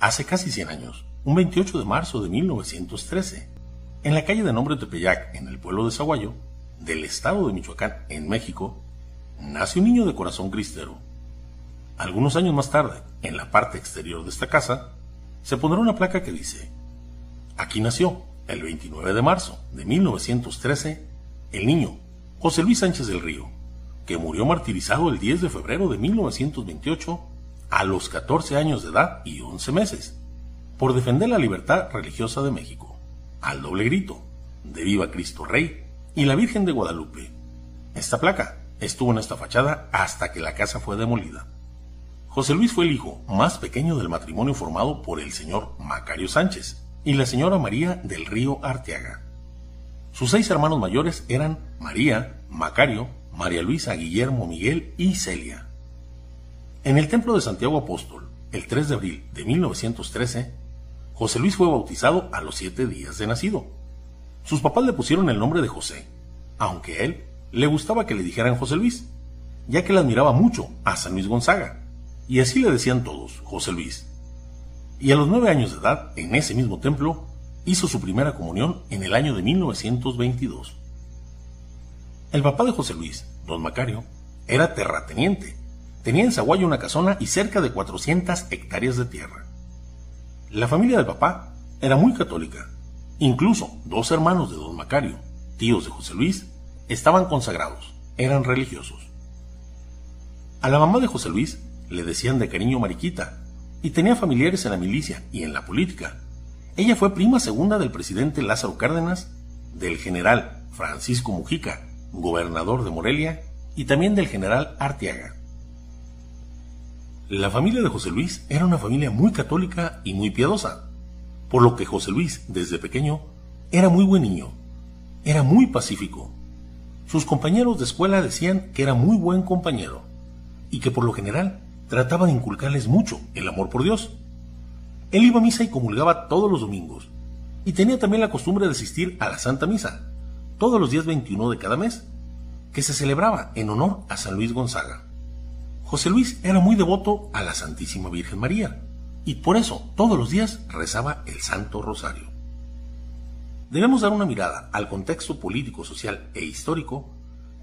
hace casi 100 años, un 28 de marzo de 1913, en la calle de nombre Tepeyac, en el pueblo de Zaguayo, del estado de Michoacán, en México, nace un niño de corazón cristero. Algunos años más tarde, en la parte exterior de esta casa, se pondrá una placa que dice, aquí nació, el 29 de marzo de 1913, el niño José Luis Sánchez del Río, que murió martirizado el 10 de febrero de 1928 a los 14 años de edad y 11 meses, por defender la libertad religiosa de México, al doble grito de Viva Cristo Rey y la Virgen de Guadalupe. Esta placa estuvo en esta fachada hasta que la casa fue demolida. José Luis fue el hijo más pequeño del matrimonio formado por el señor Macario Sánchez y la señora María del Río Arteaga. Sus seis hermanos mayores eran María, Macario, María Luisa, Guillermo, Miguel y Celia. En el templo de Santiago Apóstol, el 3 de abril de 1913, José Luis fue bautizado a los siete días de nacido. Sus papás le pusieron el nombre de José, aunque a él le gustaba que le dijeran José Luis, ya que le admiraba mucho a San Luis Gonzaga, y así le decían todos, José Luis. Y a los nueve años de edad, en ese mismo templo, hizo su primera comunión en el año de 1922. El papá de José Luis, don Macario, era terrateniente. Tenía en Zaguayo una casona y cerca de 400 hectáreas de tierra. La familia del papá era muy católica. Incluso dos hermanos de don Macario, tíos de José Luis, estaban consagrados, eran religiosos. A la mamá de José Luis le decían de cariño Mariquita, y tenía familiares en la milicia y en la política. Ella fue prima segunda del presidente Lázaro Cárdenas, del general Francisco Mujica, gobernador de Morelia, y también del general Arteaga. La familia de José Luis era una familia muy católica y muy piadosa, por lo que José Luis, desde pequeño, era muy buen niño, era muy pacífico. Sus compañeros de escuela decían que era muy buen compañero, y que por lo general trataba de inculcarles mucho el amor por Dios. Él iba a misa y comulgaba todos los domingos, y tenía también la costumbre de asistir a la Santa Misa, todos los días 21 de cada mes, que se celebraba en honor a San Luis Gonzaga. José Luis era muy devoto a la Santísima Virgen María, y por eso todos los días rezaba el Santo Rosario. Debemos dar una mirada al contexto político, social e histórico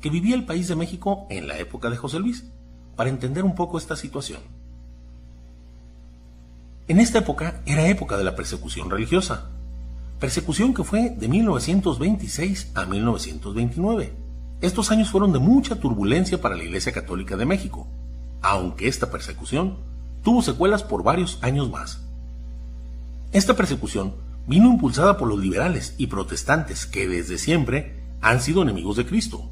que vivía el país de México en la época de José Luis, para entender un poco esta situación. En esta época era época de la persecución religiosa, persecución que fue de 1926 a 1929. Estos años fueron de mucha turbulencia para la Iglesia Católica de México, aunque esta persecución tuvo secuelas por varios años más. Esta persecución vino impulsada por los liberales y protestantes que desde siempre han sido enemigos de Cristo,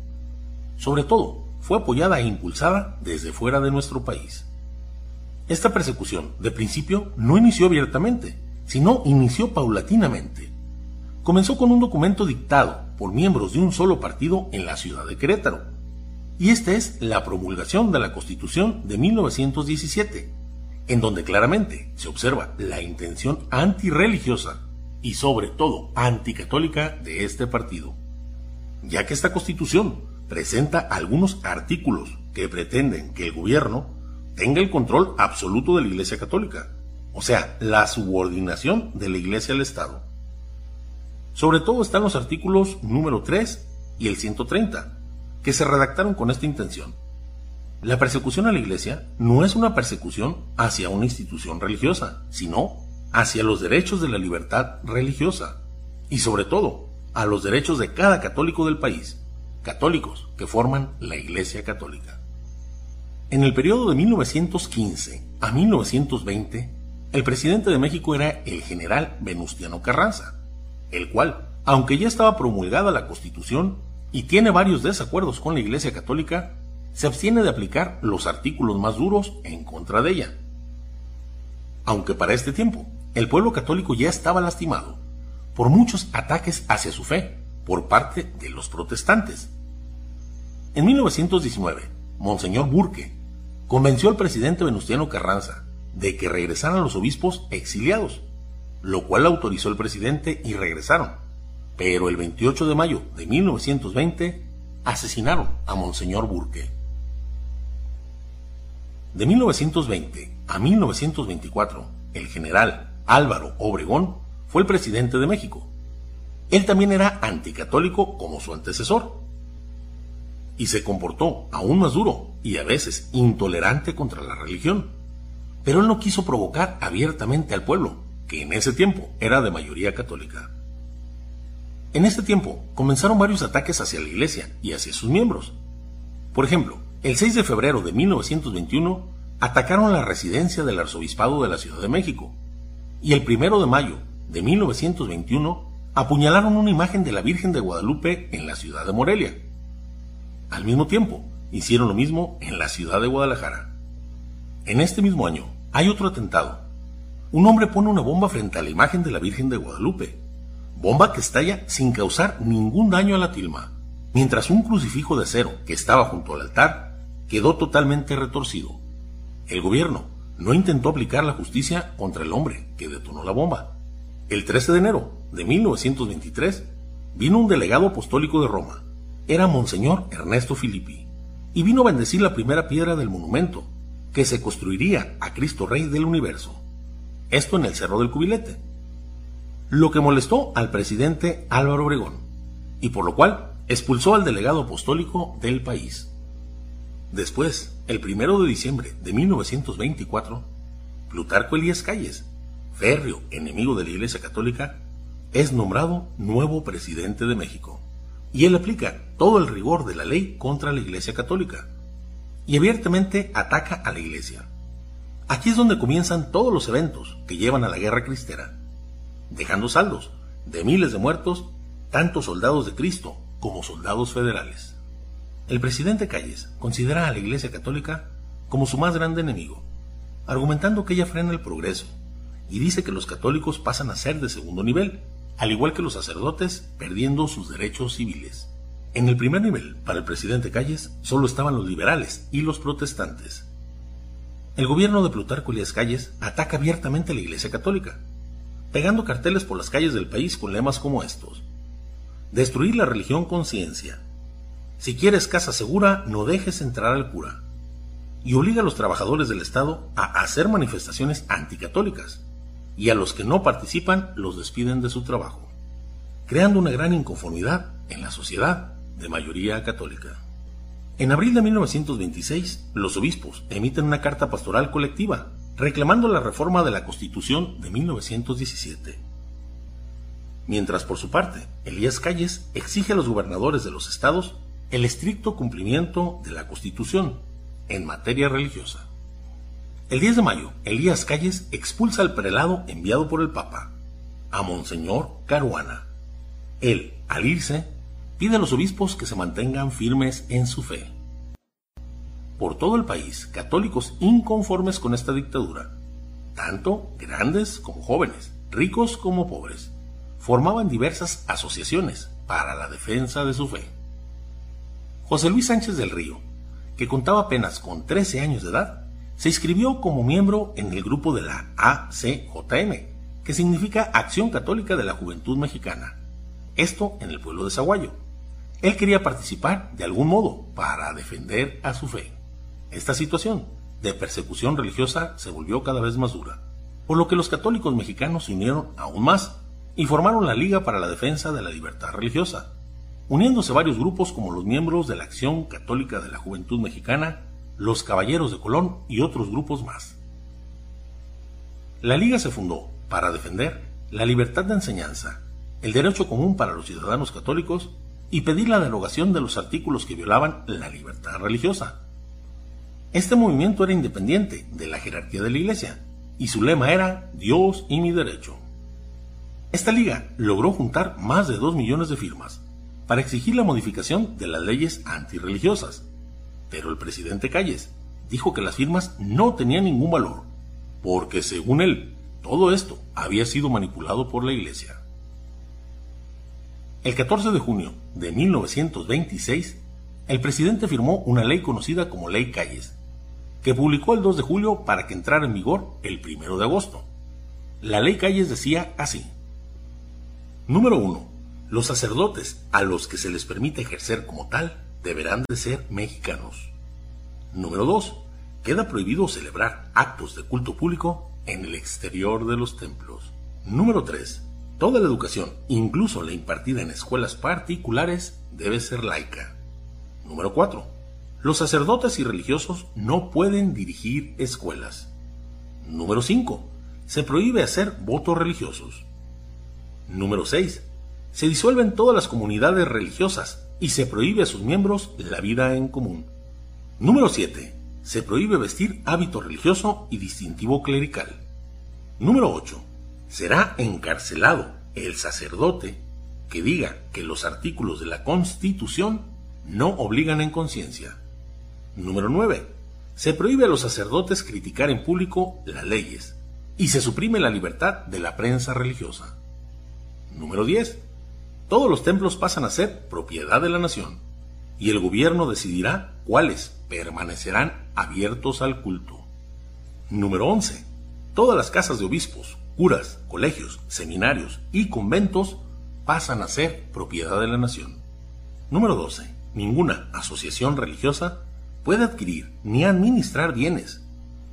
sobre todo fue apoyada e impulsada desde fuera de nuestro país. Esta persecución, de principio, no inició abiertamente, sino inició paulatinamente. Comenzó con un documento dictado por miembros de un solo partido en la ciudad de Querétaro, y esta es la promulgación de la Constitución de 1917, en donde claramente se observa la intención antirreligiosa y sobre todo anticatólica de este partido, ya que esta Constitución presenta algunos artículos que pretenden que el gobierno tenga el control absoluto de la Iglesia Católica, o sea, la subordinación de la Iglesia al Estado. Sobre todo están los artículos número 3 y el 130, que se redactaron con esta intención. La persecución a la Iglesia no es una persecución hacia una institución religiosa, sino hacia los derechos de la libertad religiosa y sobre todo a los derechos de cada católico del país católicos que forman la Iglesia Católica. En el periodo de 1915 a 1920, el presidente de México era el general Venustiano Carranza, el cual, aunque ya estaba promulgada la Constitución y tiene varios desacuerdos con la Iglesia Católica, se abstiene de aplicar los artículos más duros en contra de ella. Aunque para este tiempo el pueblo católico ya estaba lastimado por muchos ataques hacia su fe por parte de los protestantes, en 1919, Monseñor Burke convenció al presidente Venustiano Carranza de que regresaran los obispos exiliados, lo cual autorizó el presidente y regresaron. Pero el 28 de mayo de 1920 asesinaron a Monseñor Burke. De 1920 a 1924, el general Álvaro Obregón, fue el presidente de México. Él también era anticatólico como su antecesor. Y se comportó aún más duro y a veces intolerante contra la religión. Pero él no quiso provocar abiertamente al pueblo, que en ese tiempo era de mayoría católica. En este tiempo comenzaron varios ataques hacia la iglesia y hacia sus miembros. Por ejemplo, el 6 de febrero de 1921 atacaron la residencia del arzobispado de la Ciudad de México y el 1 de mayo de 1921 apuñalaron una imagen de la Virgen de Guadalupe en la ciudad de Morelia. Al mismo tiempo, hicieron lo mismo en la ciudad de Guadalajara. En este mismo año hay otro atentado. Un hombre pone una bomba frente a la imagen de la Virgen de Guadalupe, bomba que estalla sin causar ningún daño a la tilma, mientras un crucifijo de acero que estaba junto al altar quedó totalmente retorcido. El gobierno no intentó aplicar la justicia contra el hombre que detonó la bomba. El 13 de enero de 1923 vino un delegado apostólico de Roma. Era Monseñor Ernesto Filippi y vino a bendecir la primera piedra del monumento que se construiría a Cristo Rey del Universo. Esto en el Cerro del Cubilete. Lo que molestó al presidente Álvaro Obregón y por lo cual expulsó al delegado apostólico del país. Después, el primero de diciembre de 1924, Plutarco Elías Calles, férreo enemigo de la Iglesia Católica, es nombrado nuevo presidente de México. Y él aplica todo el rigor de la ley contra la Iglesia Católica. Y abiertamente ataca a la Iglesia. Aquí es donde comienzan todos los eventos que llevan a la guerra cristera, dejando saldos de miles de muertos, tanto soldados de Cristo como soldados federales. El presidente Calles considera a la Iglesia Católica como su más grande enemigo, argumentando que ella frena el progreso y dice que los católicos pasan a ser de segundo nivel, al igual que los sacerdotes, perdiendo sus derechos civiles. En el primer nivel, para el presidente Calles, solo estaban los liberales y los protestantes. El gobierno de Plutarco Elías Calles ataca abiertamente a la Iglesia Católica, pegando carteles por las calles del país con lemas como estos. Destruir la religión con ciencia, si quieres casa segura, no dejes entrar al cura. Y obliga a los trabajadores del Estado a hacer manifestaciones anticatólicas, y a los que no participan los despiden de su trabajo, creando una gran inconformidad en la sociedad de mayoría católica. En abril de 1926, los obispos emiten una carta pastoral colectiva reclamando la reforma de la Constitución de 1917. Mientras por su parte, Elías Calles exige a los gobernadores de los estados el estricto cumplimiento de la Constitución en materia religiosa. El 10 de mayo, Elías Calles expulsa al prelado enviado por el Papa, a Monseñor Caruana. Él, al irse, pide a los obispos que se mantengan firmes en su fe. Por todo el país, católicos inconformes con esta dictadura, tanto grandes como jóvenes, ricos como pobres, formaban diversas asociaciones para la defensa de su fe. José Luis Sánchez del Río, que contaba apenas con 13 años de edad, se inscribió como miembro en el grupo de la ACJM, que significa Acción Católica de la Juventud Mexicana. Esto en el pueblo de Zaguayo. Él quería participar de algún modo para defender a su fe. Esta situación de persecución religiosa se volvió cada vez más dura, por lo que los católicos mexicanos se unieron aún más y formaron la Liga para la Defensa de la Libertad Religiosa, uniéndose varios grupos como los miembros de la Acción Católica de la Juventud Mexicana, los Caballeros de Colón y otros grupos más. La Liga se fundó para defender la libertad de enseñanza, el derecho común para los ciudadanos católicos y pedir la derogación de los artículos que violaban la libertad religiosa. Este movimiento era independiente de la jerarquía de la Iglesia y su lema era Dios y mi derecho. Esta liga logró juntar más de dos millones de firmas para exigir la modificación de las leyes antirreligiosas. Pero el presidente Calles dijo que las firmas no tenían ningún valor, porque según él, todo esto había sido manipulado por la Iglesia. El 14 de junio de 1926, el presidente firmó una ley conocida como Ley Calles, que publicó el 2 de julio para que entrara en vigor el 1 de agosto. La Ley Calles decía así. Número 1 los sacerdotes a los que se les permite ejercer como tal deberán de ser mexicanos. Número 2. Queda prohibido celebrar actos de culto público en el exterior de los templos. Número 3. Toda la educación, incluso la impartida en escuelas particulares, debe ser laica. Número 4. Los sacerdotes y religiosos no pueden dirigir escuelas. Número 5. Se prohíbe hacer votos religiosos. Número 6. Se disuelven todas las comunidades religiosas y se prohíbe a sus miembros la vida en común. Número 7. Se prohíbe vestir hábito religioso y distintivo clerical. Número 8. Será encarcelado el sacerdote que diga que los artículos de la Constitución no obligan en conciencia. Número 9. Se prohíbe a los sacerdotes criticar en público las leyes y se suprime la libertad de la prensa religiosa. Número 10. Todos los templos pasan a ser propiedad de la nación y el gobierno decidirá cuáles permanecerán abiertos al culto. Número 11. Todas las casas de obispos, curas, colegios, seminarios y conventos pasan a ser propiedad de la nación. Número 12. Ninguna asociación religiosa puede adquirir ni administrar bienes.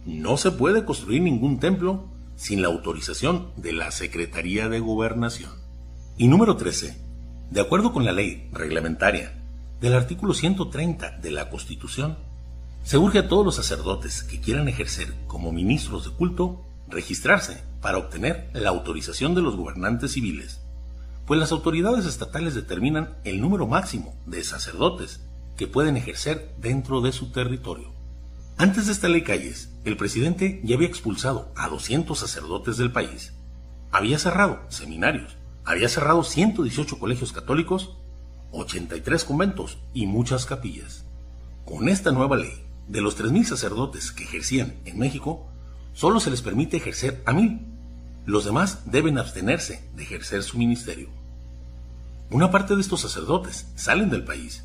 No se puede construir ningún templo sin la autorización de la Secretaría de Gobernación. Y número 13. De acuerdo con la ley reglamentaria del artículo 130 de la Constitución, se urge a todos los sacerdotes que quieran ejercer como ministros de culto registrarse para obtener la autorización de los gobernantes civiles, pues las autoridades estatales determinan el número máximo de sacerdotes que pueden ejercer dentro de su territorio. Antes de esta ley Calles, el presidente ya había expulsado a 200 sacerdotes del país, había cerrado seminarios, había cerrado 118 colegios católicos, 83 conventos y muchas capillas. Con esta nueva ley, de los 3.000 sacerdotes que ejercían en México, solo se les permite ejercer a mil. Los demás deben abstenerse de ejercer su ministerio. Una parte de estos sacerdotes salen del país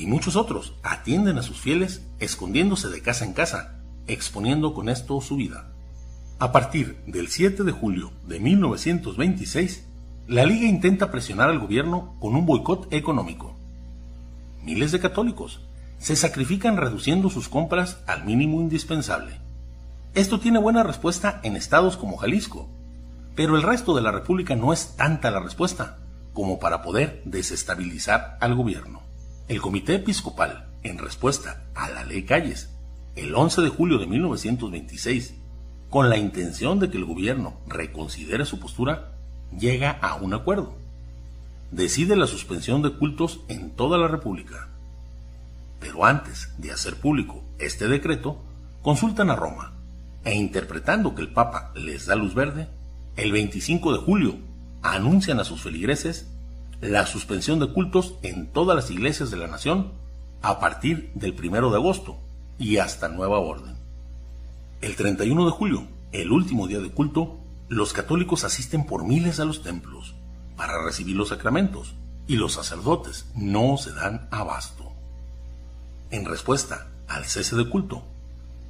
y muchos otros atienden a sus fieles escondiéndose de casa en casa, exponiendo con esto su vida. A partir del 7 de julio de 1926, la Liga intenta presionar al gobierno con un boicot económico. Miles de católicos se sacrifican reduciendo sus compras al mínimo indispensable. Esto tiene buena respuesta en estados como Jalisco, pero el resto de la República no es tanta la respuesta como para poder desestabilizar al gobierno. El Comité Episcopal, en respuesta a la ley Calles, el 11 de julio de 1926, con la intención de que el gobierno reconsidere su postura, llega a un acuerdo. Decide la suspensión de cultos en toda la República. Pero antes de hacer público este decreto, consultan a Roma e interpretando que el Papa les da luz verde, el 25 de julio anuncian a sus feligreses la suspensión de cultos en todas las iglesias de la nación a partir del 1 de agosto y hasta nueva orden. El 31 de julio, el último día de culto, los católicos asisten por miles a los templos para recibir los sacramentos y los sacerdotes no se dan abasto. En respuesta al cese de culto,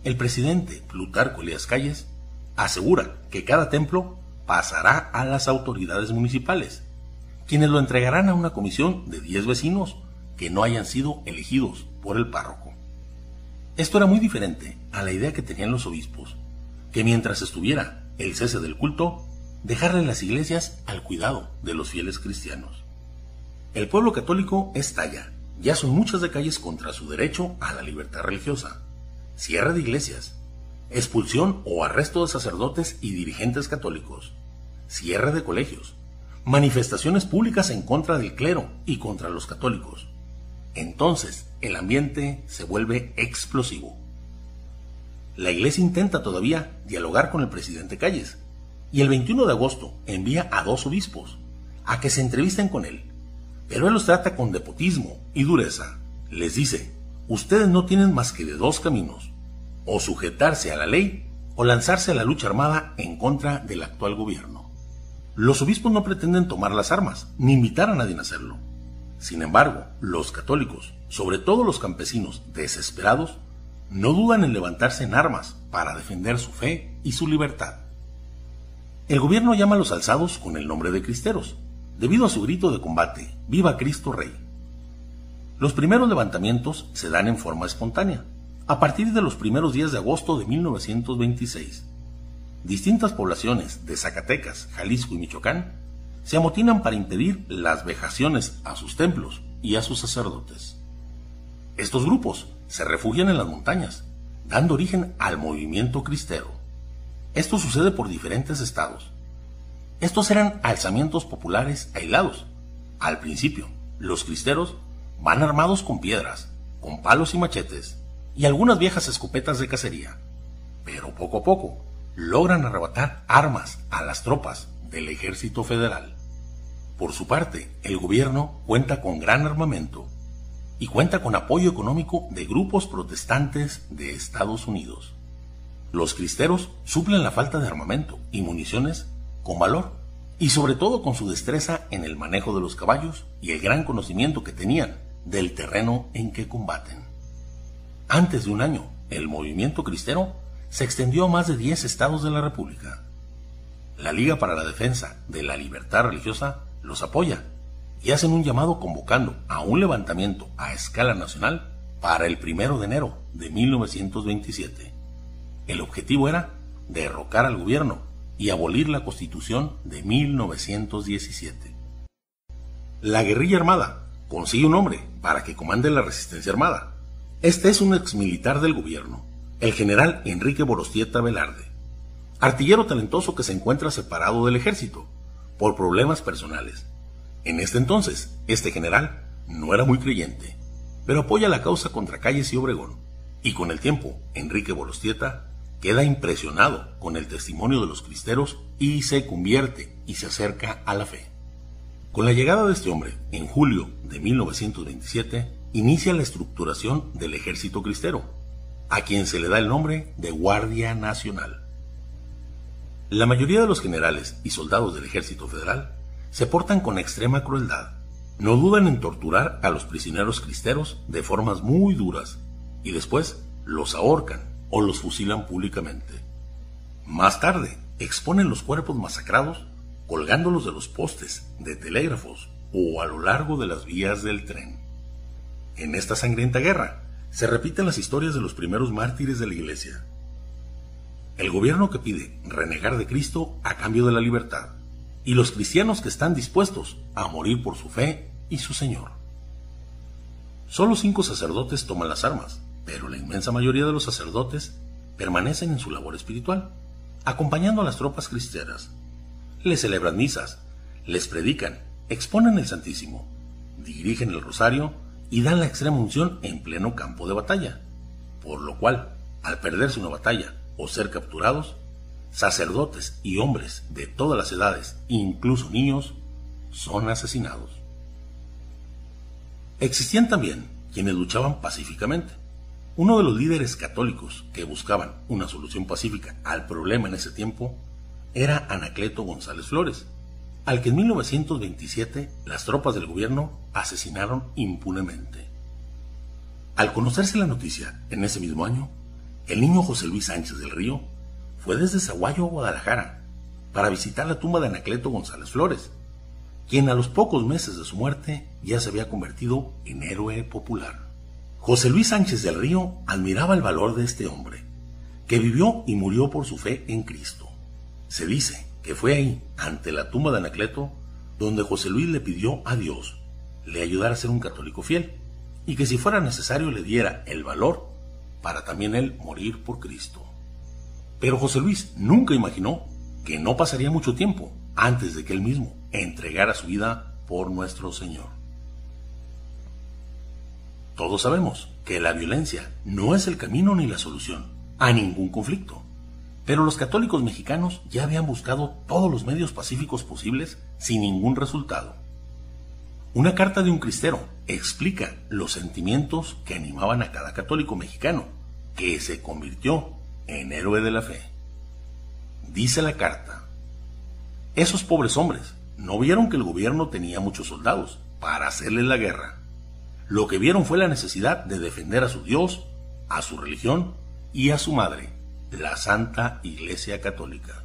el presidente Plutarco Elías Calles asegura que cada templo pasará a las autoridades municipales, quienes lo entregarán a una comisión de 10 vecinos que no hayan sido elegidos por el párroco. Esto era muy diferente a la idea que tenían los obispos, que mientras estuviera el cese del culto, dejarle las iglesias al cuidado de los fieles cristianos. El pueblo católico estalla, ya son muchas de calles contra su derecho a la libertad religiosa, cierre de iglesias, expulsión o arresto de sacerdotes y dirigentes católicos, cierre de colegios, manifestaciones públicas en contra del clero y contra los católicos. Entonces el ambiente se vuelve explosivo. La iglesia intenta todavía dialogar con el presidente Calles y el 21 de agosto envía a dos obispos a que se entrevisten con él, pero él los trata con depotismo y dureza. Les dice, ustedes no tienen más que de dos caminos, o sujetarse a la ley o lanzarse a la lucha armada en contra del actual gobierno. Los obispos no pretenden tomar las armas, ni invitar a nadie a hacerlo. Sin embargo, los católicos, sobre todo los campesinos desesperados, no dudan en levantarse en armas para defender su fe y su libertad. El gobierno llama a los alzados con el nombre de cristeros, debido a su grito de combate, Viva Cristo Rey. Los primeros levantamientos se dan en forma espontánea, a partir de los primeros días de agosto de 1926. Distintas poblaciones de Zacatecas, Jalisco y Michoacán se amotinan para impedir las vejaciones a sus templos y a sus sacerdotes. Estos grupos se refugian en las montañas, dando origen al movimiento cristero. Esto sucede por diferentes estados. Estos eran alzamientos populares aislados. Al principio, los cristeros van armados con piedras, con palos y machetes, y algunas viejas escopetas de cacería. Pero poco a poco logran arrebatar armas a las tropas del ejército federal. Por su parte, el gobierno cuenta con gran armamento y cuenta con apoyo económico de grupos protestantes de Estados Unidos. Los cristeros suplen la falta de armamento y municiones con valor y sobre todo con su destreza en el manejo de los caballos y el gran conocimiento que tenían del terreno en que combaten. Antes de un año, el movimiento cristero se extendió a más de 10 estados de la República. La Liga para la Defensa de la Libertad Religiosa los apoya y hacen un llamado convocando a un levantamiento a escala nacional para el primero de enero de 1927. El objetivo era derrocar al gobierno y abolir la constitución de 1917. La guerrilla armada consigue un hombre para que comande la resistencia armada. Este es un exmilitar del gobierno, el general Enrique Borostieta Velarde, artillero talentoso que se encuentra separado del ejército por problemas personales. En este entonces, este general no era muy creyente, pero apoya la causa contra Calles y Obregón, y con el tiempo, Enrique Borostieta queda impresionado con el testimonio de los cristeros y se convierte y se acerca a la fe. Con la llegada de este hombre, en julio de 1927, inicia la estructuración del ejército cristero, a quien se le da el nombre de Guardia Nacional. La mayoría de los generales y soldados del ejército federal se portan con extrema crueldad. No dudan en torturar a los prisioneros cristeros de formas muy duras y después los ahorcan o los fusilan públicamente. Más tarde, exponen los cuerpos masacrados colgándolos de los postes, de telégrafos o a lo largo de las vías del tren. En esta sangrienta guerra se repiten las historias de los primeros mártires de la Iglesia. El gobierno que pide renegar de Cristo a cambio de la libertad y los cristianos que están dispuestos a morir por su fe y su Señor. Solo cinco sacerdotes toman las armas, pero la inmensa mayoría de los sacerdotes permanecen en su labor espiritual, acompañando a las tropas cristianas les celebran misas, les predican, exponen el Santísimo, dirigen el rosario y dan la extrema unción en pleno campo de batalla, por lo cual, al perderse una batalla o ser capturados, sacerdotes y hombres de todas las edades, incluso niños, son asesinados. Existían también quienes luchaban pacíficamente. Uno de los líderes católicos que buscaban una solución pacífica al problema en ese tiempo era Anacleto González Flores, al que en 1927 las tropas del gobierno asesinaron impunemente. Al conocerse la noticia en ese mismo año, el niño José Luis Sánchez del Río fue desde Zaguayo a Guadalajara para visitar la tumba de Anacleto González Flores, quien a los pocos meses de su muerte ya se había convertido en héroe popular. José Luis Sánchez del Río admiraba el valor de este hombre, que vivió y murió por su fe en Cristo. Se dice que fue ahí, ante la tumba de Anacleto, donde José Luis le pidió a Dios le ayudara a ser un católico fiel y que si fuera necesario le diera el valor para también él morir por Cristo. Pero José Luis nunca imaginó que no pasaría mucho tiempo antes de que él mismo entregara su vida por nuestro Señor. Todos sabemos que la violencia no es el camino ni la solución a ningún conflicto. Pero los católicos mexicanos ya habían buscado todos los medios pacíficos posibles sin ningún resultado. Una carta de un cristero explica los sentimientos que animaban a cada católico mexicano, que se convirtió en héroe de la fe. Dice la carta, esos pobres hombres no vieron que el gobierno tenía muchos soldados para hacerles la guerra. Lo que vieron fue la necesidad de defender a su Dios, a su religión y a su madre la Santa Iglesia Católica.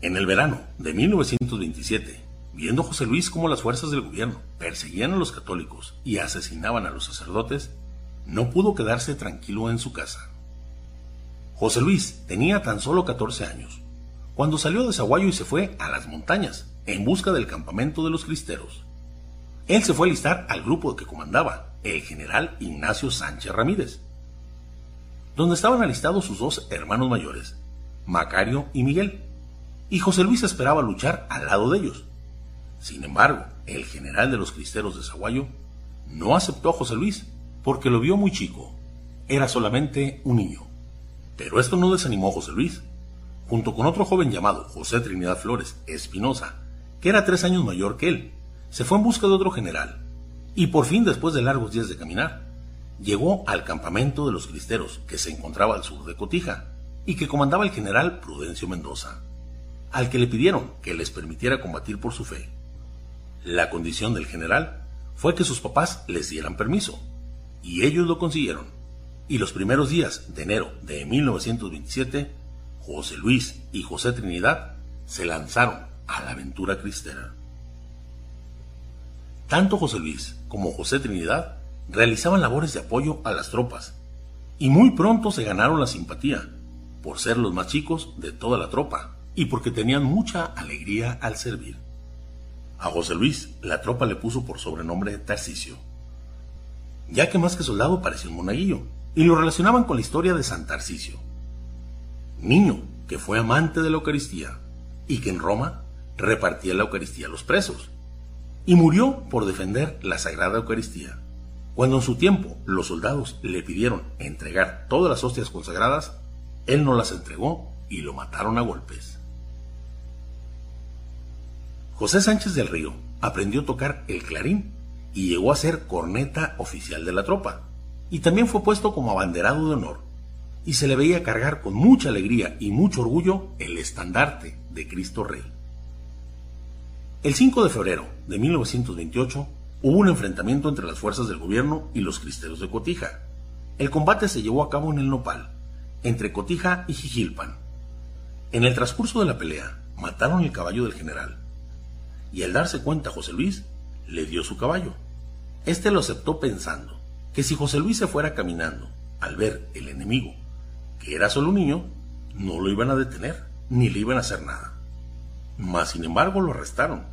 En el verano de 1927, viendo José Luis cómo las fuerzas del gobierno perseguían a los católicos y asesinaban a los sacerdotes, no pudo quedarse tranquilo en su casa. José Luis tenía tan solo 14 años, cuando salió de Zaguayo y se fue a las montañas en busca del campamento de los cristeros. Él se fue a listar al grupo que comandaba, el general Ignacio Sánchez Ramírez, donde estaban alistados sus dos hermanos mayores, Macario y Miguel, y José Luis esperaba luchar al lado de ellos. Sin embargo, el general de los cristeros de Zaguayo no aceptó a José Luis porque lo vio muy chico. Era solamente un niño. Pero esto no desanimó a José Luis. Junto con otro joven llamado José Trinidad Flores Espinosa, que era tres años mayor que él, se fue en busca de otro general. Y por fin, después de largos días de caminar, llegó al campamento de los cristeros, que se encontraba al sur de Cotija, y que comandaba el general Prudencio Mendoza, al que le pidieron que les permitiera combatir por su fe. La condición del general fue que sus papás les dieran permiso, y ellos lo consiguieron. Y los primeros días de enero de 1927, José Luis y José Trinidad se lanzaron a la aventura cristera. Tanto José Luis como José Trinidad realizaban labores de apoyo a las tropas, y muy pronto se ganaron la simpatía, por ser los más chicos de toda la tropa, y porque tenían mucha alegría al servir. A José Luis la tropa le puso por sobrenombre Tarcisio, ya que más que soldado parecía un monaguillo, y lo relacionaban con la historia de San Tarcisio, niño que fue amante de la Eucaristía y que en Roma repartía la Eucaristía a los presos, y murió por defender la Sagrada Eucaristía. Cuando en su tiempo los soldados le pidieron entregar todas las hostias consagradas, él no las entregó y lo mataron a golpes. José Sánchez del Río aprendió a tocar el clarín y llegó a ser corneta oficial de la tropa, y también fue puesto como abanderado de honor, y se le veía cargar con mucha alegría y mucho orgullo el estandarte de Cristo Rey. El 5 de febrero de 1928 hubo un enfrentamiento entre las fuerzas del gobierno y los cristeros de Cotija. El combate se llevó a cabo en el Nopal, entre Cotija y Jijilpan. En el transcurso de la pelea, mataron el caballo del general, y al darse cuenta José Luis, le dio su caballo. Este lo aceptó pensando que si José Luis se fuera caminando al ver el enemigo, que era solo un niño, no lo iban a detener ni le iban a hacer nada. Mas sin embargo lo arrestaron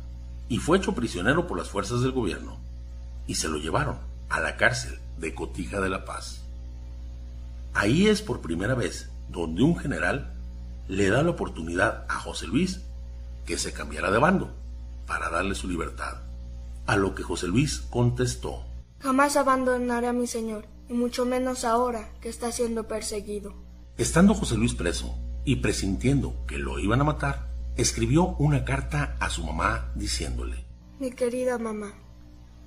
y fue hecho prisionero por las fuerzas del gobierno y se lo llevaron a la cárcel de Cotija de la Paz. Ahí es por primera vez donde un general le da la oportunidad a José Luis que se cambiara de bando para darle su libertad. A lo que José Luis contestó. Jamás abandonaré a mi señor, y mucho menos ahora que está siendo perseguido. Estando José Luis preso y presintiendo que lo iban a matar, escribió una carta a su mamá diciéndole, Mi querida mamá,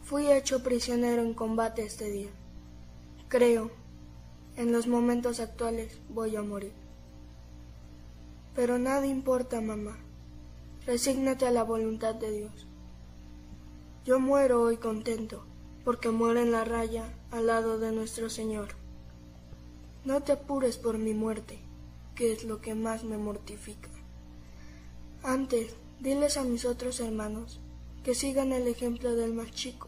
fui hecho prisionero en combate este día. Creo, en los momentos actuales voy a morir. Pero nada importa, mamá. Resígnate a la voluntad de Dios. Yo muero hoy contento, porque muero en la raya al lado de nuestro Señor. No te apures por mi muerte, que es lo que más me mortifica. Antes, diles a mis otros hermanos que sigan el ejemplo del más chico,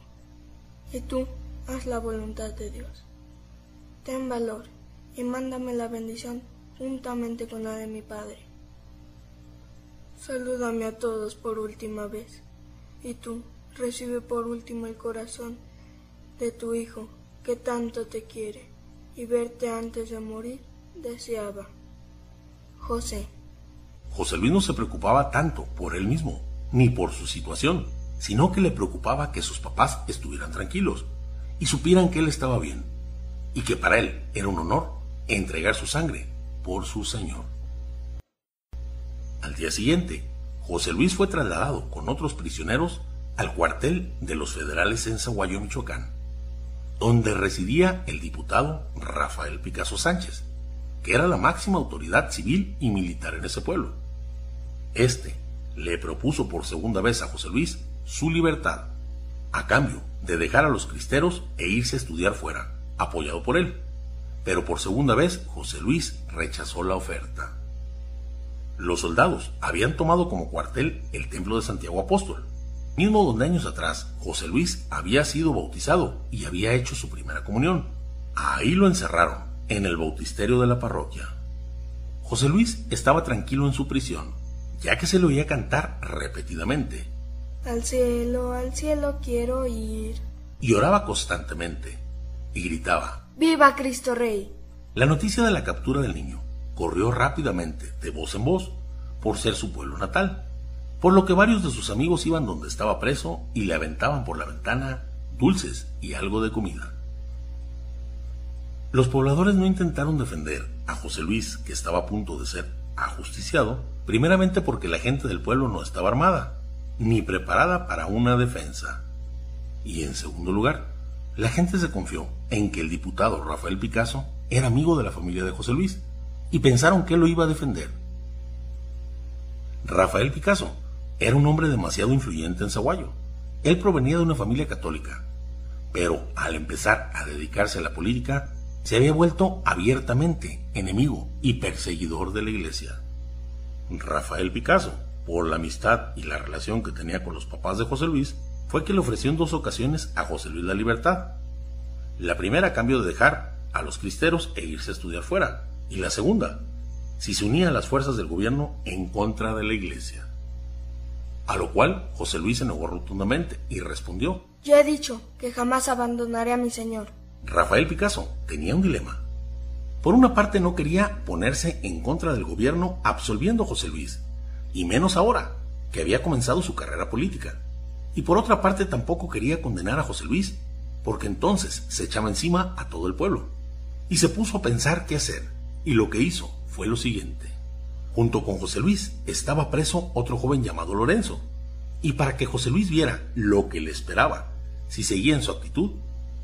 y tú haz la voluntad de Dios. Ten valor y mándame la bendición juntamente con la de mi Padre. Salúdame a todos por última vez, y tú recibe por último el corazón de tu Hijo, que tanto te quiere, y verte antes de morir deseaba. José. José Luis no se preocupaba tanto por él mismo, ni por su situación, sino que le preocupaba que sus papás estuvieran tranquilos y supieran que él estaba bien, y que para él era un honor entregar su sangre por su Señor. Al día siguiente, José Luis fue trasladado con otros prisioneros al cuartel de los federales en Zaguayo, Michoacán, donde residía el diputado Rafael Picasso Sánchez, que era la máxima autoridad civil y militar en ese pueblo. Este le propuso por segunda vez a José Luis su libertad, a cambio de dejar a los cristeros e irse a estudiar fuera, apoyado por él. Pero por segunda vez José Luis rechazó la oferta. Los soldados habían tomado como cuartel el templo de Santiago Apóstol, mismo donde años atrás José Luis había sido bautizado y había hecho su primera comunión. Ahí lo encerraron, en el bautisterio de la parroquia. José Luis estaba tranquilo en su prisión, ya que se le oía cantar repetidamente. Al cielo, al cielo quiero ir. Y oraba constantemente, y gritaba, ¡Viva Cristo Rey! La noticia de la captura del niño corrió rápidamente, de voz en voz, por ser su pueblo natal, por lo que varios de sus amigos iban donde estaba preso y le aventaban por la ventana dulces y algo de comida. Los pobladores no intentaron defender a José Luis, que estaba a punto de ser ajusticiado, primeramente porque la gente del pueblo no estaba armada, ni preparada para una defensa. Y en segundo lugar, la gente se confió en que el diputado Rafael Picasso era amigo de la familia de José Luis y pensaron que lo iba a defender. Rafael Picasso era un hombre demasiado influyente en Zaguayo. Él provenía de una familia católica, pero al empezar a dedicarse a la política, se había vuelto abiertamente enemigo y perseguidor de la iglesia. Rafael Picasso, por la amistad y la relación que tenía con los papás de José Luis, fue que le ofreció en dos ocasiones a José Luis la libertad. La primera a cambio de dejar a los cristeros e irse a estudiar fuera, y la segunda, si se unía a las fuerzas del gobierno en contra de la iglesia. A lo cual José Luis se negó rotundamente y respondió, Yo he dicho que jamás abandonaré a mi señor. Rafael Picasso tenía un dilema. Por una parte no quería ponerse en contra del gobierno absolviendo a José Luis, y menos ahora, que había comenzado su carrera política. Y por otra parte tampoco quería condenar a José Luis, porque entonces se echaba encima a todo el pueblo. Y se puso a pensar qué hacer, y lo que hizo fue lo siguiente. Junto con José Luis estaba preso otro joven llamado Lorenzo, y para que José Luis viera lo que le esperaba si seguía en su actitud,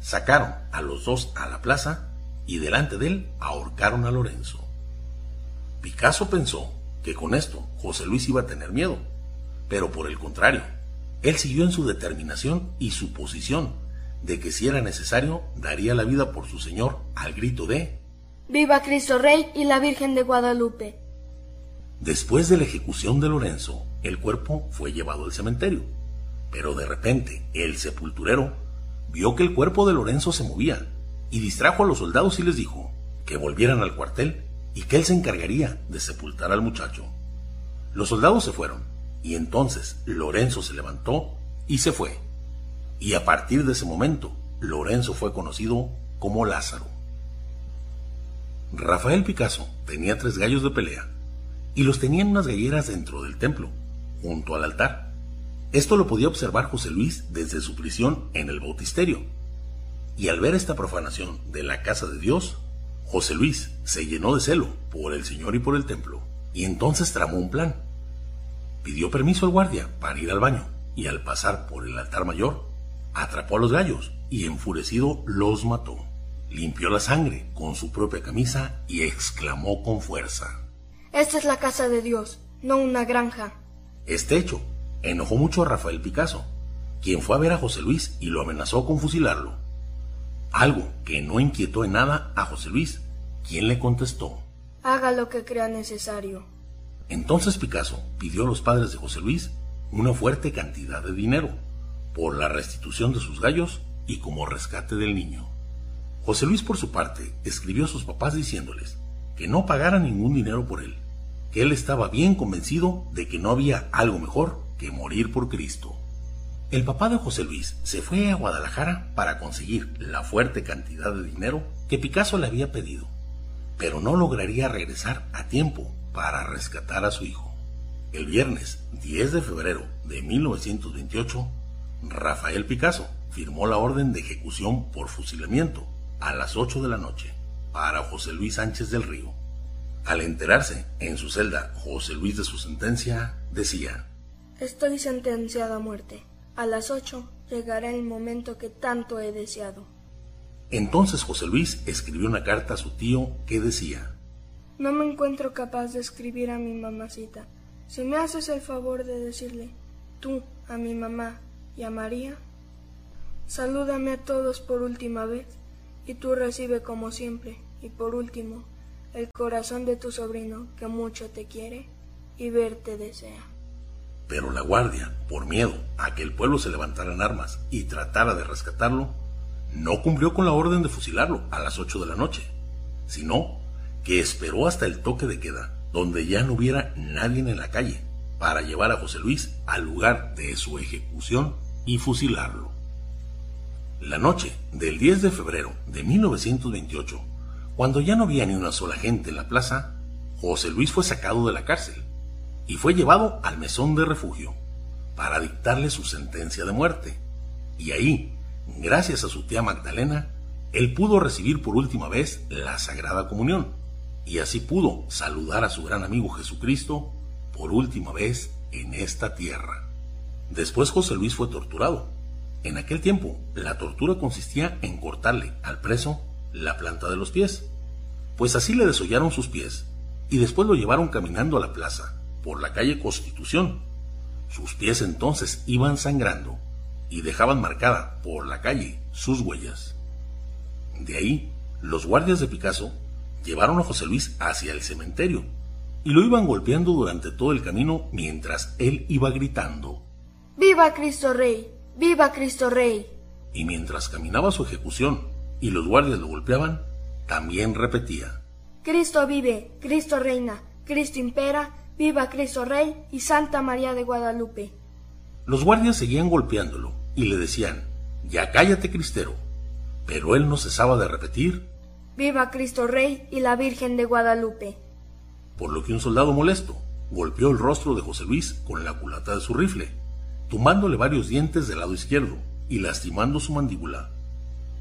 sacaron a los dos a la plaza y delante de él ahorcaron a Lorenzo. Picasso pensó que con esto José Luis iba a tener miedo, pero por el contrario, él siguió en su determinación y su posición de que si era necesario daría la vida por su señor al grito de ¡Viva Cristo Rey y la Virgen de Guadalupe! Después de la ejecución de Lorenzo, el cuerpo fue llevado al cementerio, pero de repente el sepulturero vio que el cuerpo de Lorenzo se movía y distrajo a los soldados y les dijo que volvieran al cuartel y que él se encargaría de sepultar al muchacho. Los soldados se fueron y entonces Lorenzo se levantó y se fue. Y a partir de ese momento, Lorenzo fue conocido como Lázaro. Rafael Picasso tenía tres gallos de pelea y los tenía en unas galleras dentro del templo, junto al altar. Esto lo podía observar José Luis desde su prisión en el bautisterio. Y al ver esta profanación de la casa de Dios, José Luis se llenó de celo por el Señor y por el templo, y entonces tramó un plan. Pidió permiso al guardia para ir al baño, y al pasar por el altar mayor, atrapó a los gallos y enfurecido los mató. Limpió la sangre con su propia camisa y exclamó con fuerza. Esta es la casa de Dios, no una granja. Este hecho enojó mucho a Rafael Picasso, quien fue a ver a José Luis y lo amenazó con fusilarlo. Algo que no inquietó en nada a José Luis, quien le contestó. Haga lo que crea necesario. Entonces Picasso pidió a los padres de José Luis una fuerte cantidad de dinero por la restitución de sus gallos y como rescate del niño. José Luis por su parte escribió a sus papás diciéndoles que no pagaran ningún dinero por él, que él estaba bien convencido de que no había algo mejor que morir por Cristo. El papá de José Luis se fue a Guadalajara para conseguir la fuerte cantidad de dinero que Picasso le había pedido, pero no lograría regresar a tiempo para rescatar a su hijo. El viernes 10 de febrero de 1928, Rafael Picasso firmó la orden de ejecución por fusilamiento a las 8 de la noche para José Luis Sánchez del Río. Al enterarse en su celda José Luis de su sentencia, decía, Estoy sentenciado a muerte. A las ocho llegará el momento que tanto he deseado. Entonces José Luis escribió una carta a su tío que decía, No me encuentro capaz de escribir a mi mamacita. Si me haces el favor de decirle, tú, a mi mamá y a María, salúdame a todos por última vez, y tú recibe como siempre, y por último, el corazón de tu sobrino que mucho te quiere y verte desea. Pero la guardia, por miedo a que el pueblo se levantara en armas y tratara de rescatarlo, no cumplió con la orden de fusilarlo a las ocho de la noche, sino que esperó hasta el toque de queda, donde ya no hubiera nadie en la calle, para llevar a José Luis al lugar de su ejecución y fusilarlo. La noche del 10 de febrero de 1928, cuando ya no había ni una sola gente en la plaza, José Luis fue sacado de la cárcel y fue llevado al mesón de refugio para dictarle su sentencia de muerte. Y ahí, gracias a su tía Magdalena, él pudo recibir por última vez la Sagrada Comunión y así pudo saludar a su gran amigo Jesucristo por última vez en esta tierra. Después José Luis fue torturado. En aquel tiempo, la tortura consistía en cortarle al preso la planta de los pies, pues así le desollaron sus pies y después lo llevaron caminando a la plaza, por la calle Constitución. Sus pies entonces iban sangrando y dejaban marcada por la calle sus huellas. De ahí, los guardias de Picasso llevaron a José Luis hacia el cementerio y lo iban golpeando durante todo el camino mientras él iba gritando ¡Viva Cristo Rey! ¡Viva Cristo Rey! Y mientras caminaba su ejecución y los guardias lo golpeaban, también repetía Cristo vive, Cristo reina, Cristo impera, viva Cristo Rey y Santa María de Guadalupe. Los guardias seguían golpeándolo y le decían Ya cállate, Cristero. Pero él no cesaba de repetir Viva Cristo Rey y la Virgen de Guadalupe. Por lo que un soldado molesto golpeó el rostro de José Luis con la culata de su rifle, tumbándole varios dientes del lado izquierdo y lastimando su mandíbula,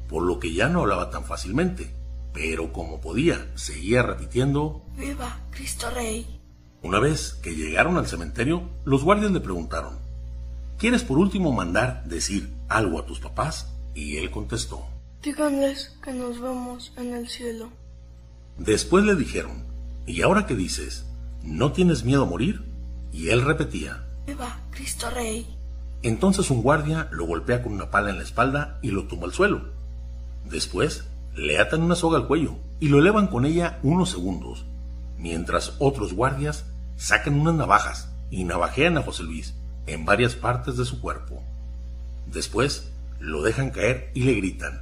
por lo que ya no hablaba tan fácilmente, pero como podía, seguía repitiendo Viva Cristo Rey. Una vez que llegaron al cementerio, los guardias le preguntaron ¿Quieres por último mandar decir algo a tus papás? Y él contestó Díganles que nos vemos en el cielo. Después le dijeron, ¿y ahora qué dices? ¿No tienes miedo a morir? Y él repetía, ¡Viva Cristo Rey! Entonces un guardia lo golpea con una pala en la espalda y lo tumba al suelo. Después le atan una soga al cuello y lo elevan con ella unos segundos, mientras otros guardias sacan unas navajas y navajean a José Luis en varias partes de su cuerpo. Después lo dejan caer y le gritan,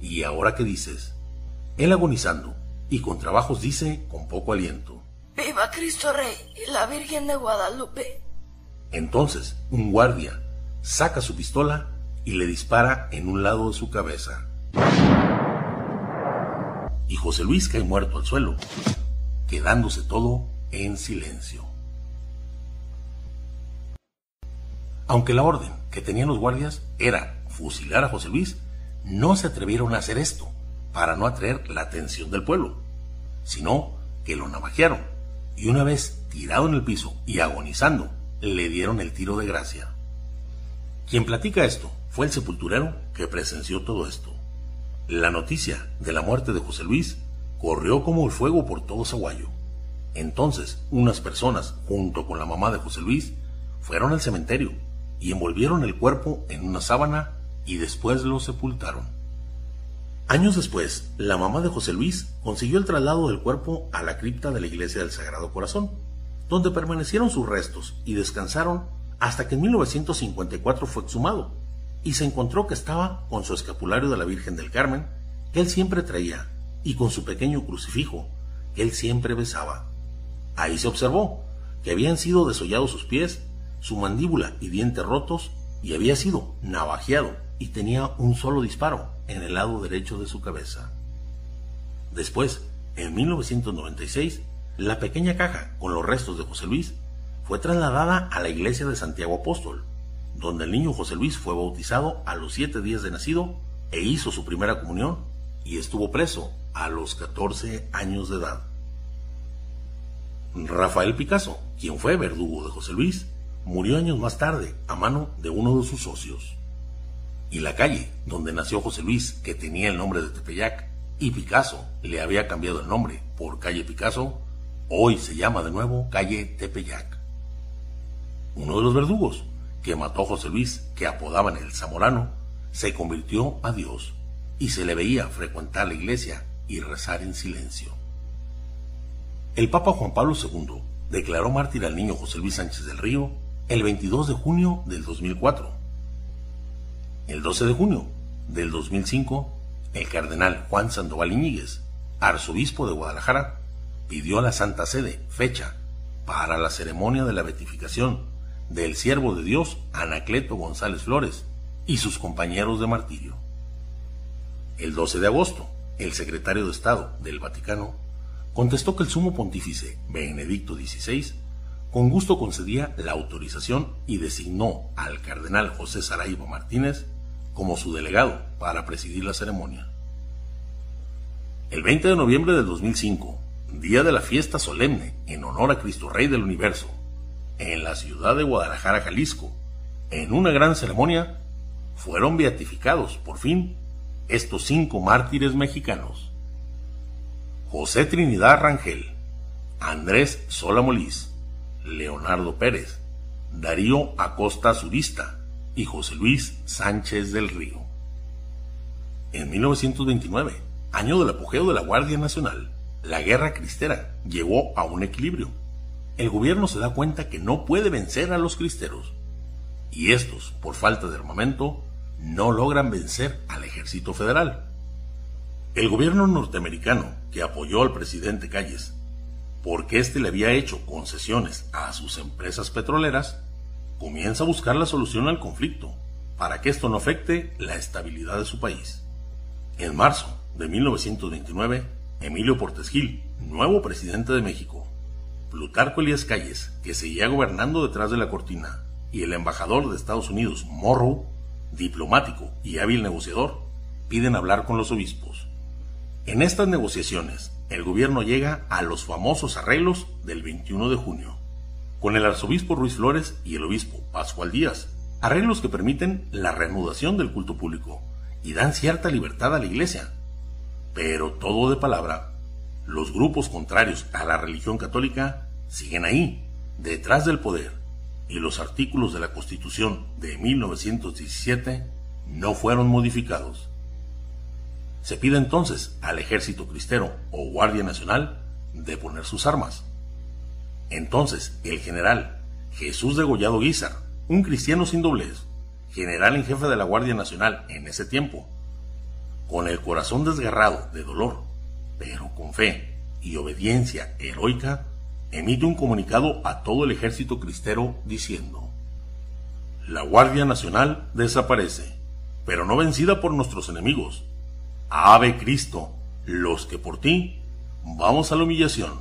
¿Y ahora qué dices? Él agonizando, y con trabajos dice con poco aliento. ¡Viva Cristo Rey y la Virgen de Guadalupe! Entonces, un guardia saca su pistola y le dispara en un lado de su cabeza. Y José Luis cae muerto al suelo, quedándose todo en silencio. Aunque la orden que tenían los guardias era fusilar a José Luis, no se atrevieron a hacer esto para no atraer la atención del pueblo, sino que lo navajearon y una vez tirado en el piso y agonizando, le dieron el tiro de gracia. Quien platica esto fue el sepulturero que presenció todo esto. La noticia de la muerte de José Luis corrió como el fuego por todo Zaguayo. Entonces, unas personas, junto con la mamá de José Luis, fueron al cementerio y envolvieron el cuerpo en una sábana y después lo sepultaron. Años después, la mamá de José Luis consiguió el traslado del cuerpo a la cripta de la iglesia del Sagrado Corazón, donde permanecieron sus restos y descansaron hasta que en 1954 fue exhumado y se encontró que estaba con su escapulario de la Virgen del Carmen, que él siempre traía, y con su pequeño crucifijo, que él siempre besaba. Ahí se observó que habían sido desollados sus pies, su mandíbula y dientes rotos, y había sido navajeado y tenía un solo disparo en el lado derecho de su cabeza. Después, en 1996, la pequeña caja con los restos de José Luis fue trasladada a la iglesia de Santiago Apóstol, donde el niño José Luis fue bautizado a los siete días de nacido e hizo su primera comunión y estuvo preso a los 14 años de edad. Rafael Picasso, quien fue verdugo de José Luis, murió años más tarde a mano de uno de sus socios y la calle donde nació José Luis, que tenía el nombre de Tepeyac, y Picasso le había cambiado el nombre por calle Picasso, hoy se llama de nuevo calle Tepeyac. Uno de los verdugos que mató a José Luis, que apodaban el Zamorano, se convirtió a Dios y se le veía frecuentar la iglesia y rezar en silencio. El Papa Juan Pablo II declaró mártir al niño José Luis Sánchez del Río el 22 de junio del 2004 el 12 de junio del 2005, el cardenal Juan Sandoval Iñiguez, arzobispo de Guadalajara, pidió a la Santa Sede fecha para la ceremonia de la beatificación del siervo de Dios Anacleto González Flores y sus compañeros de martirio. El 12 de agosto, el secretario de Estado del Vaticano contestó que el sumo pontífice Benedicto XVI con gusto concedía la autorización y designó al cardenal José Saraiva Martínez como su delegado para presidir la ceremonia. El 20 de noviembre de 2005, día de la fiesta solemne en honor a Cristo Rey del Universo, en la ciudad de Guadalajara, Jalisco, en una gran ceremonia, fueron beatificados, por fin, estos cinco mártires mexicanos. José Trinidad Rangel, Andrés Sola Leonardo Pérez, Darío Acosta Zurista y José Luis Sánchez del Río. En 1929, año del apogeo de la Guardia Nacional, la guerra cristera llegó a un equilibrio. El gobierno se da cuenta que no puede vencer a los cristeros, y estos, por falta de armamento, no logran vencer al ejército federal. El gobierno norteamericano, que apoyó al presidente Calles, porque éste le había hecho concesiones a sus empresas petroleras, comienza a buscar la solución al conflicto, para que esto no afecte la estabilidad de su país. En marzo de 1929, Emilio Portes Gil, nuevo presidente de México, Plutarco Elías Calles, que seguía gobernando detrás de la cortina, y el embajador de Estados Unidos, Morrow, diplomático y hábil negociador, piden hablar con los obispos. En estas negociaciones, el gobierno llega a los famosos arreglos del 21 de junio, con el arzobispo Ruiz Flores y el obispo Pascual Díaz, arreglos que permiten la reanudación del culto público y dan cierta libertad a la iglesia. Pero todo de palabra, los grupos contrarios a la religión católica siguen ahí, detrás del poder, y los artículos de la Constitución de 1917 no fueron modificados. Se pide entonces al ejército cristero o guardia nacional de poner sus armas. Entonces el general Jesús Degollado Guizar, un cristiano sin doblez, general en jefe de la Guardia Nacional en ese tiempo, con el corazón desgarrado de dolor, pero con fe y obediencia heroica, emite un comunicado a todo el ejército cristero diciendo, La Guardia Nacional desaparece, pero no vencida por nuestros enemigos. Ave Cristo, los que por ti vamos a la humillación,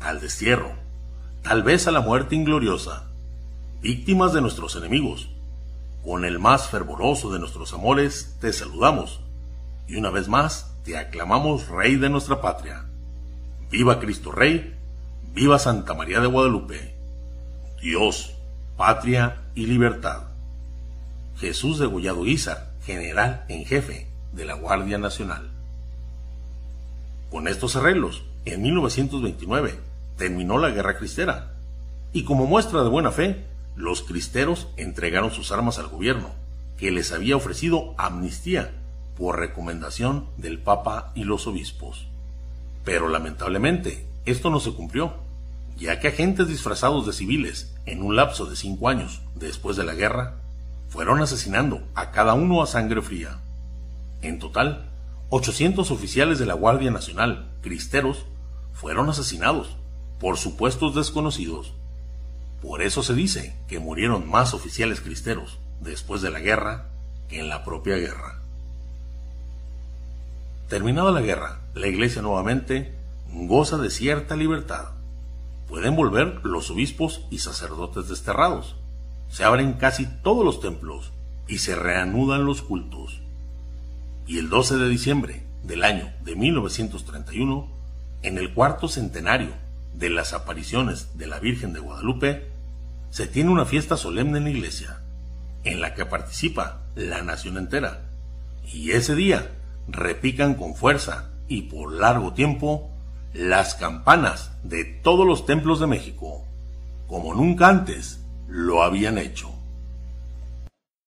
al destierro, tal vez a la muerte ingloriosa, víctimas de nuestros enemigos. Con el más fervoroso de nuestros amores te saludamos y una vez más te aclamamos Rey de nuestra patria. Viva Cristo Rey Viva Santa María de Guadalupe. Dios, patria y libertad. Jesús de Gollado Izar, general en jefe de la Guardia Nacional. Con estos arreglos, en 1929 terminó la guerra cristera, y como muestra de buena fe, los cristeros entregaron sus armas al gobierno, que les había ofrecido amnistía por recomendación del Papa y los obispos. Pero lamentablemente, esto no se cumplió ya que agentes disfrazados de civiles, en un lapso de cinco años después de la guerra, fueron asesinando a cada uno a sangre fría. En total, 800 oficiales de la Guardia Nacional, cristeros, fueron asesinados por supuestos desconocidos. Por eso se dice que murieron más oficiales cristeros después de la guerra que en la propia guerra. Terminada la guerra, la Iglesia nuevamente goza de cierta libertad pueden volver los obispos y sacerdotes desterrados. Se abren casi todos los templos y se reanudan los cultos. Y el 12 de diciembre del año de 1931, en el cuarto centenario de las apariciones de la Virgen de Guadalupe, se tiene una fiesta solemne en la iglesia, en la que participa la nación entera. Y ese día repican con fuerza y por largo tiempo las campanas de todos los templos de México, como nunca antes lo habían hecho.